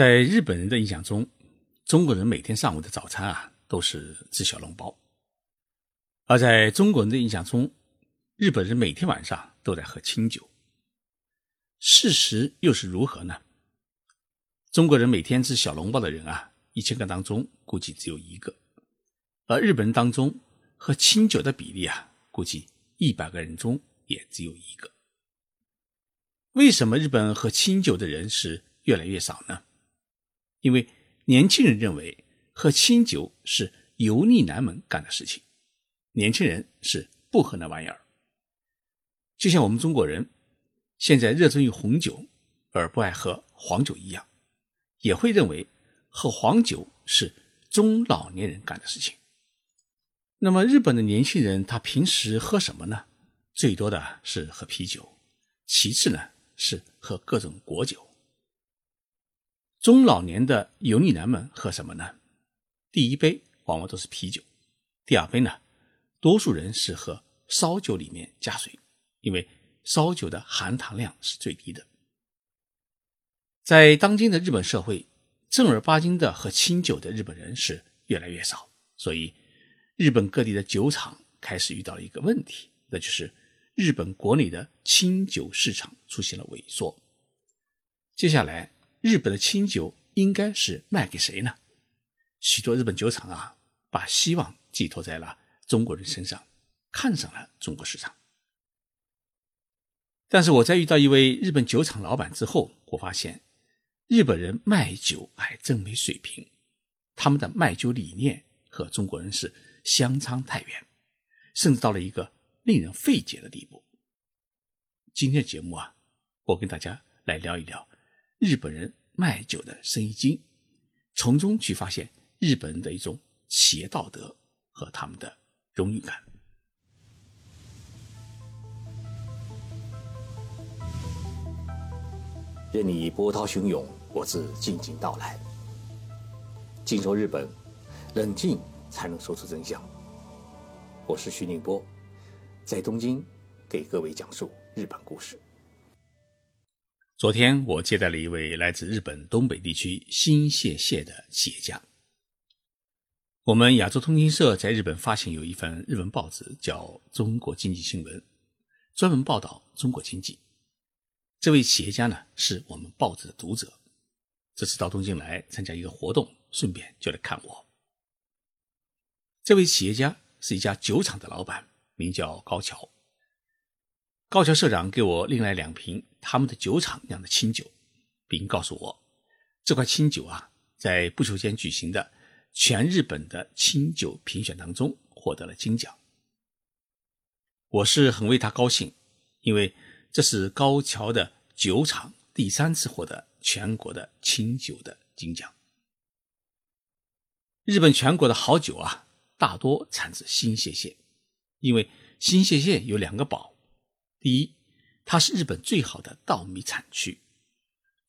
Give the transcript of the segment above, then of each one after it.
在日本人的印象中，中国人每天上午的早餐啊都是吃小笼包；而在中国人的印象中，日本人每天晚上都在喝清酒。事实又是如何呢？中国人每天吃小笼包的人啊，一千个当中估计只有一个；而日本人当中喝清酒的比例啊，估计一百个人中也只有一个。为什么日本喝清酒的人是越来越少呢？因为年轻人认为喝清酒是油腻男们干的事情，年轻人是不喝那玩意儿。就像我们中国人现在热衷于红酒而不爱喝黄酒一样，也会认为喝黄酒是中老年人干的事情。那么日本的年轻人他平时喝什么呢？最多的是喝啤酒，其次呢是喝各种果酒。中老年的油腻男们喝什么呢？第一杯往往都是啤酒，第二杯呢，多数人是喝烧酒，里面加水，因为烧酒的含糖量是最低的。在当今的日本社会，正儿八经的喝清酒的日本人是越来越少，所以日本各地的酒厂开始遇到了一个问题，那就是日本国内的清酒市场出现了萎缩。接下来。日本的清酒应该是卖给谁呢？许多日本酒厂啊，把希望寄托在了中国人身上，看上了中国市场。但是我在遇到一位日本酒厂老板之后，我发现日本人卖酒还真没水平，他们的卖酒理念和中国人是相差太远，甚至到了一个令人费解的地步。今天的节目啊，我跟大家来聊一聊。日本人卖酒的生意经，从中去发现日本人的一种企业道德和他们的荣誉感。任你波涛汹涌，我自静静到来。静说日本，冷静才能说出真相。我是徐宁波，在东京给各位讲述日本故事。昨天我接待了一位来自日本东北地区新泻县的企业家。我们亚洲通讯社在日本发行有一份日文报纸，叫《中国经济新闻》，专门报道中国经济。这位企业家呢，是我们报纸的读者，这次到东京来参加一个活动，顺便就来看我。这位企业家是一家酒厂的老板，名叫高桥。高桥社长给我拎来两瓶他们的酒厂酿的清酒，并告诉我，这块清酒啊，在不久前举行的全日本的清酒评选当中获得了金奖。我是很为他高兴，因为这是高桥的酒厂第三次获得全国的清酒的金奖。日本全国的好酒啊，大多产自新泻县，因为新泻县有两个宝。第一，它是日本最好的稻米产区，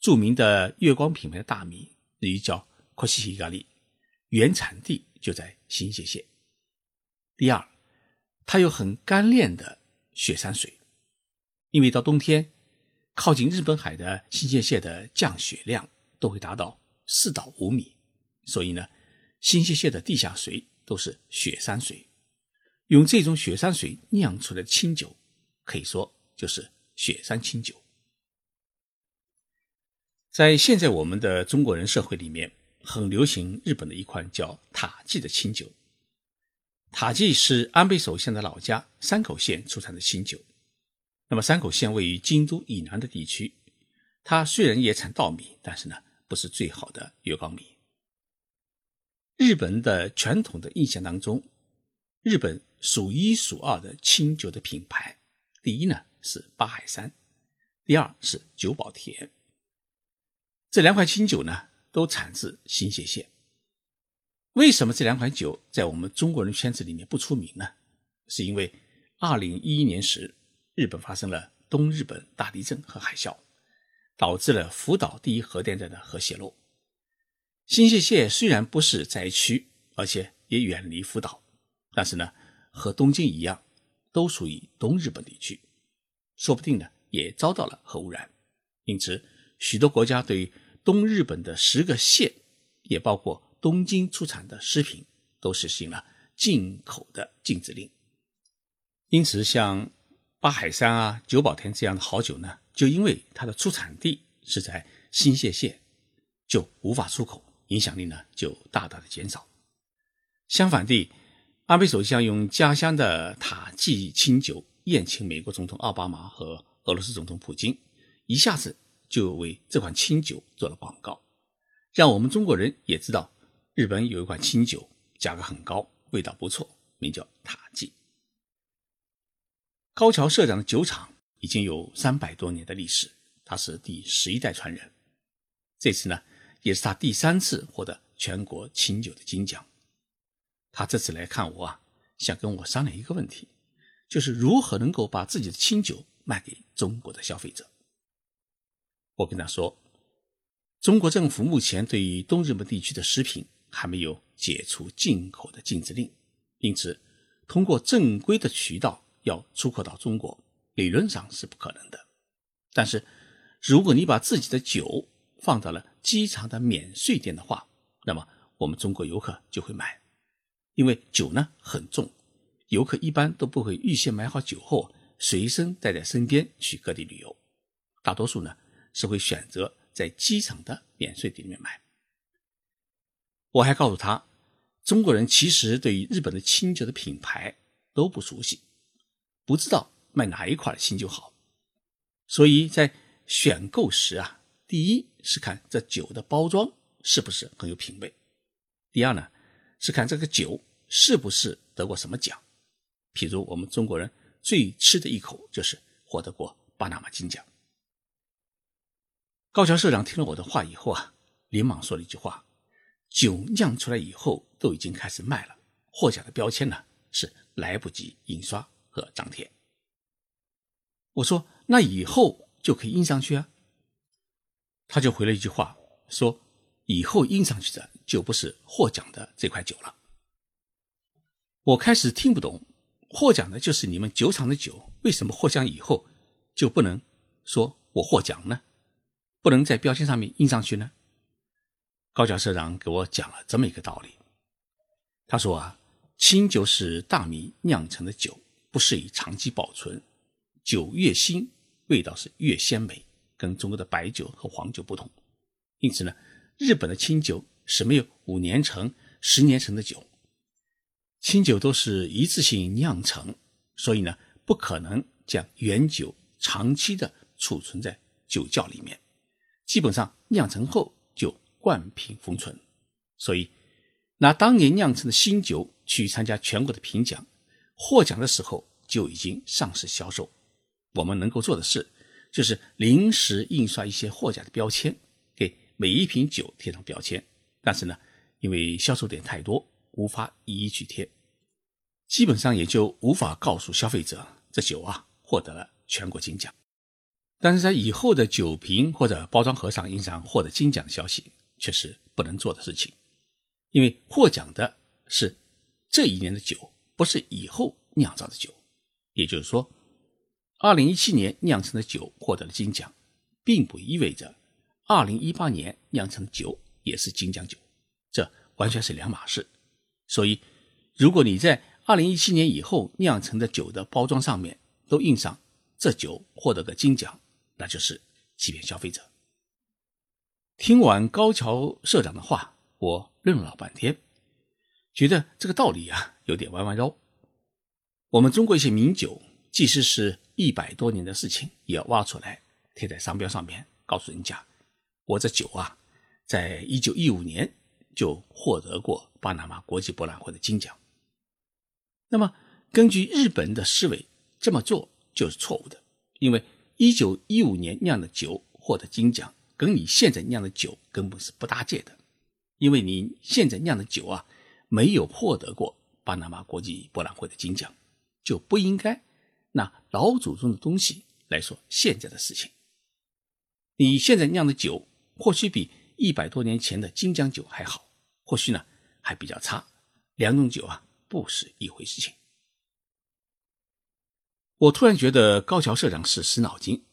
著名的月光品牌的大米，日语叫こしひかり原产地就在新泻县。第二，它有很干练的雪山水，因为到冬天，靠近日本海的新泻县的降雪量都会达到四到五米，所以呢，新泻县的地下水都是雪山水，用这种雪山水酿出来的清酒。可以说就是雪山清酒。在现在我们的中国人社会里面，很流行日本的一款叫塔记的清酒。塔记是安倍首相的老家山口县出产的清酒。那么山口县位于京都以南的地区，它虽然也产稻米，但是呢不是最好的月光米。日本的传统的印象当中，日本数一数二的清酒的品牌。第一呢是八海山，第二是久保田。这两款清酒呢都产自新泻县。为什么这两款酒在我们中国人圈子里面不出名呢？是因为二零一一年时，日本发生了东日本大地震和海啸，导致了福岛第一核电站的核泄漏。新泻县虽然不是灾区，而且也远离福岛，但是呢和东京一样。都属于东日本地区，说不定呢也遭到了核污染，因此许多国家对东日本的十个县，也包括东京出产的食品，都实行了进口的禁止令。因此，像八海山啊、久保田这样的好酒呢，就因为它的出产地是在新泻县，就无法出口，影响力呢就大大的减少。相反地，安倍首相用家乡的塔季清酒宴请美国总统奥巴马和俄罗斯总统普京，一下子就为这款清酒做了广告，让我们中国人也知道日本有一款清酒，价格很高，味道不错，名叫塔季。高桥社长的酒厂已经有三百多年的历史，他是第十一代传人。这次呢，也是他第三次获得全国清酒的金奖。他这次来看我啊，想跟我商量一个问题，就是如何能够把自己的清酒卖给中国的消费者。我跟他说，中国政府目前对于东日本地区的食品还没有解除进口的禁止令，因此通过正规的渠道。要出口到中国，理论上是不可能的。但是，如果你把自己的酒放到了机场的免税店的话，那么我们中国游客就会买，因为酒呢很重，游客一般都不会预先买好酒后随身带在身边去各地旅游，大多数呢是会选择在机场的免税店里面买。我还告诉他，中国人其实对于日本的清酒的品牌都不熟悉。不知道卖哪一款的清酒好，所以在选购时啊，第一是看这酒的包装是不是很有品位，第二呢是看这个酒是不是得过什么奖，譬如我们中国人最吃的一口就是获得过巴拿马金奖。高桥社长听了我的话以后啊，连忙说了一句话：酒酿出来以后都已经开始卖了，获奖的标签呢是来不及印刷。和张贴，我说那以后就可以印上去啊。他就回了一句话，说以后印上去的就不是获奖的这块酒了。我开始听不懂，获奖的就是你们酒厂的酒，为什么获奖以后就不能说我获奖呢？不能在标签上面印上去呢？高桥社长给我讲了这么一个道理，他说啊，清酒是大米酿成的酒。不适宜长期保存，酒越新，味道是越鲜美，跟中国的白酒和黄酒不同。因此呢，日本的清酒是没有五年陈、十年陈的酒，清酒都是一次性酿成，所以呢，不可能将原酒长期的储存在酒窖里面，基本上酿成后就灌瓶封存。所以，拿当年酿成的新酒去参加全国的评奖。获奖的时候就已经上市销售，我们能够做的事就是临时印刷一些获奖的标签，给每一瓶酒贴上标签。但是呢，因为销售点太多，无法一一去贴，基本上也就无法告诉消费者这酒啊获得了全国金奖。但是在以后的酒瓶或者包装盒上印上获得金奖的消息，却是不能做的事情，因为获奖的是这一年的酒。不是以后酿造的酒，也就是说，二零一七年酿成的酒获得了金奖，并不意味着二零一八年酿成酒也是金奖酒，这完全是两码事。所以，如果你在二零一七年以后酿成的酒的包装上面都印上这酒获得个金奖，那就是欺骗消费者。听完高桥社长的话，我愣了半天。觉得这个道理啊有点弯弯绕。我们中国一些名酒，即使是一百多年的事情，也要挖出来贴在商标上面，告诉人家，我这酒啊，在一九一五年就获得过巴拿马国际博览会的金奖。那么，根据日本的思维，这么做就是错误的，因为一九一五年酿的酒获得金奖，跟你现在酿的酒根本是不搭界的，因为你现在酿的酒啊。没有获得过巴拿马国际博览会的金奖，就不应该拿老祖宗的东西来说现在的事情。你现在酿的酒或许比一百多年前的金奖酒还好，或许呢还比较差，两种酒啊不是一回事情。我突然觉得高桥社长是死脑筋。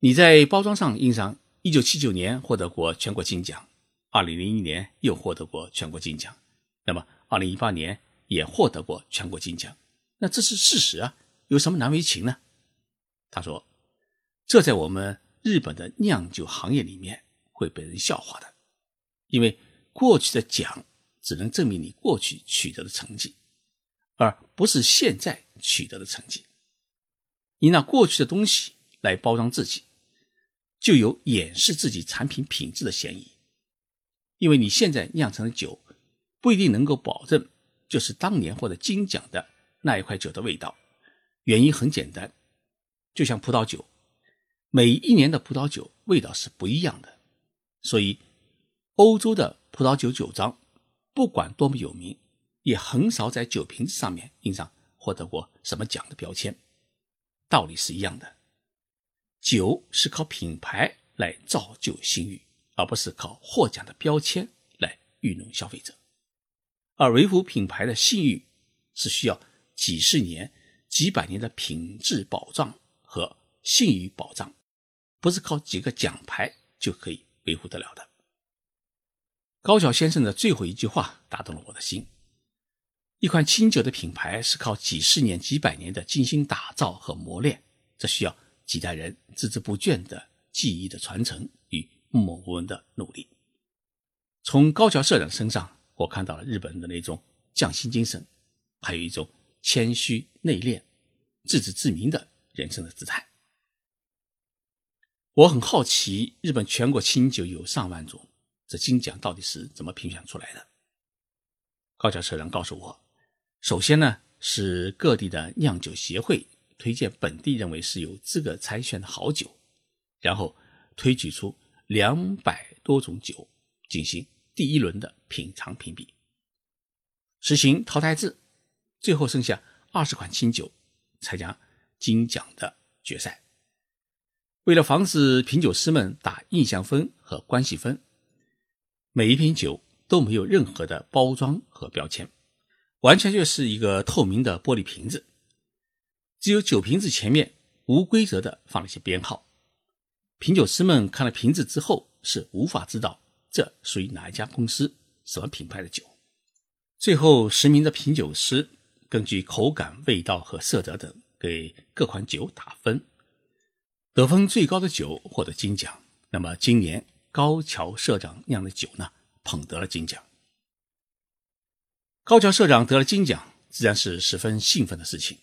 你在包装上印上一九七九年获得过全国金奖，二零零一年又获得过全国金奖，那么二零一八年也获得过全国金奖。那这是事实啊，有什么难为情呢？他说：“这在我们日本的酿酒行业里面会被人笑话的，因为过去的奖只能证明你过去取得的成绩，而不是现在取得的成绩。你拿过去的东西来包装自己，就有掩饰自己产品品质的嫌疑，因为你现在酿成的酒不一定能够保证就是当年获得金奖的。”那一块酒的味道，原因很简单，就像葡萄酒，每一年的葡萄酒味道是不一样的，所以欧洲的葡萄酒酒庄不管多么有名，也很少在酒瓶子上面印上获得过什么奖的标签。道理是一样的，酒是靠品牌来造就信誉，而不是靠获奖的标签来愚弄消费者。而维护品牌的信誉是需要。几十年、几百年的品质保障和信誉保障，不是靠几个奖牌就可以维护得了的。高桥先生的最后一句话打动了我的心：一款清酒的品牌是靠几十年、几百年的精心打造和磨练，这需要几代人孜孜不倦的技艺的传承与默默无闻的努力。从高桥社长身上，我看到了日本人的那种匠心精神，还有一种。谦虚内敛、自知自明的人生的姿态。我很好奇，日本全国清酒有上万种，这金奖到底是怎么评选出来的？高桥社长告诉我，首先呢是各地的酿酒协会推荐本地认为是有资格参选的好酒，然后推举出两百多种酒进行第一轮的品尝评比，实行淘汰制。最后剩下二十款清酒参加金奖的决赛。为了防止品酒师们打印象分和关系分，每一瓶酒都没有任何的包装和标签，完全就是一个透明的玻璃瓶子，只有酒瓶子前面无规则的放了一些编号。品酒师们看了瓶子之后是无法知道这属于哪一家公司、什么品牌的酒。最后十名的品酒师。根据口感、味道和色泽等给各款酒打分，得分最高的酒获得金奖。那么今年高桥社长酿的酒呢，捧得了金奖。高桥社长得了金奖，自然是十分兴奋的事情。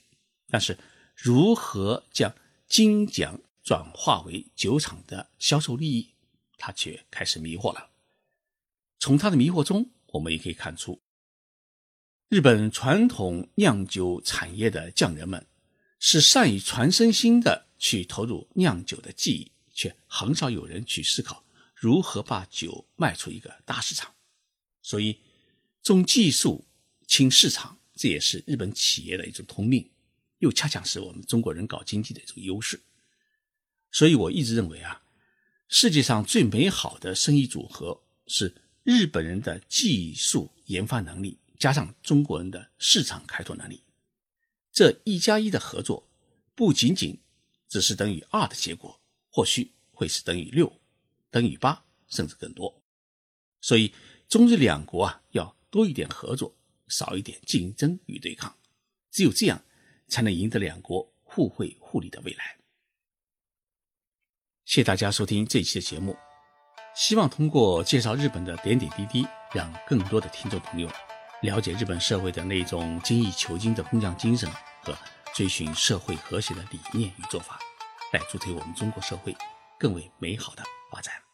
但是，如何将金奖转化为酒厂的销售利益，他却开始迷惑了。从他的迷惑中，我们也可以看出。日本传统酿酒产业的匠人们是善于传身心的去投入酿酒的技艺，却很少有人去思考如何把酒卖出一个大市场。所以，重技术轻市场，这也是日本企业的一种通病，又恰恰是我们中国人搞经济的一种优势。所以，我一直认为啊，世界上最美好的生意组合是日本人的技术研发能力。加上中国人的市场开拓能力，这一加一的合作不仅仅只是等于二的结果，或许会是等于六、等于八，甚至更多。所以，中日两国啊，要多一点合作，少一点竞争与对抗。只有这样，才能赢得两国互惠互利的未来。谢谢大家收听这期的节目，希望通过介绍日本的点点滴滴，让更多的听众朋友。了解日本社会的那种精益求精的工匠精神和追寻社会和谐的理念与做法，来助推我们中国社会更为美好的发展。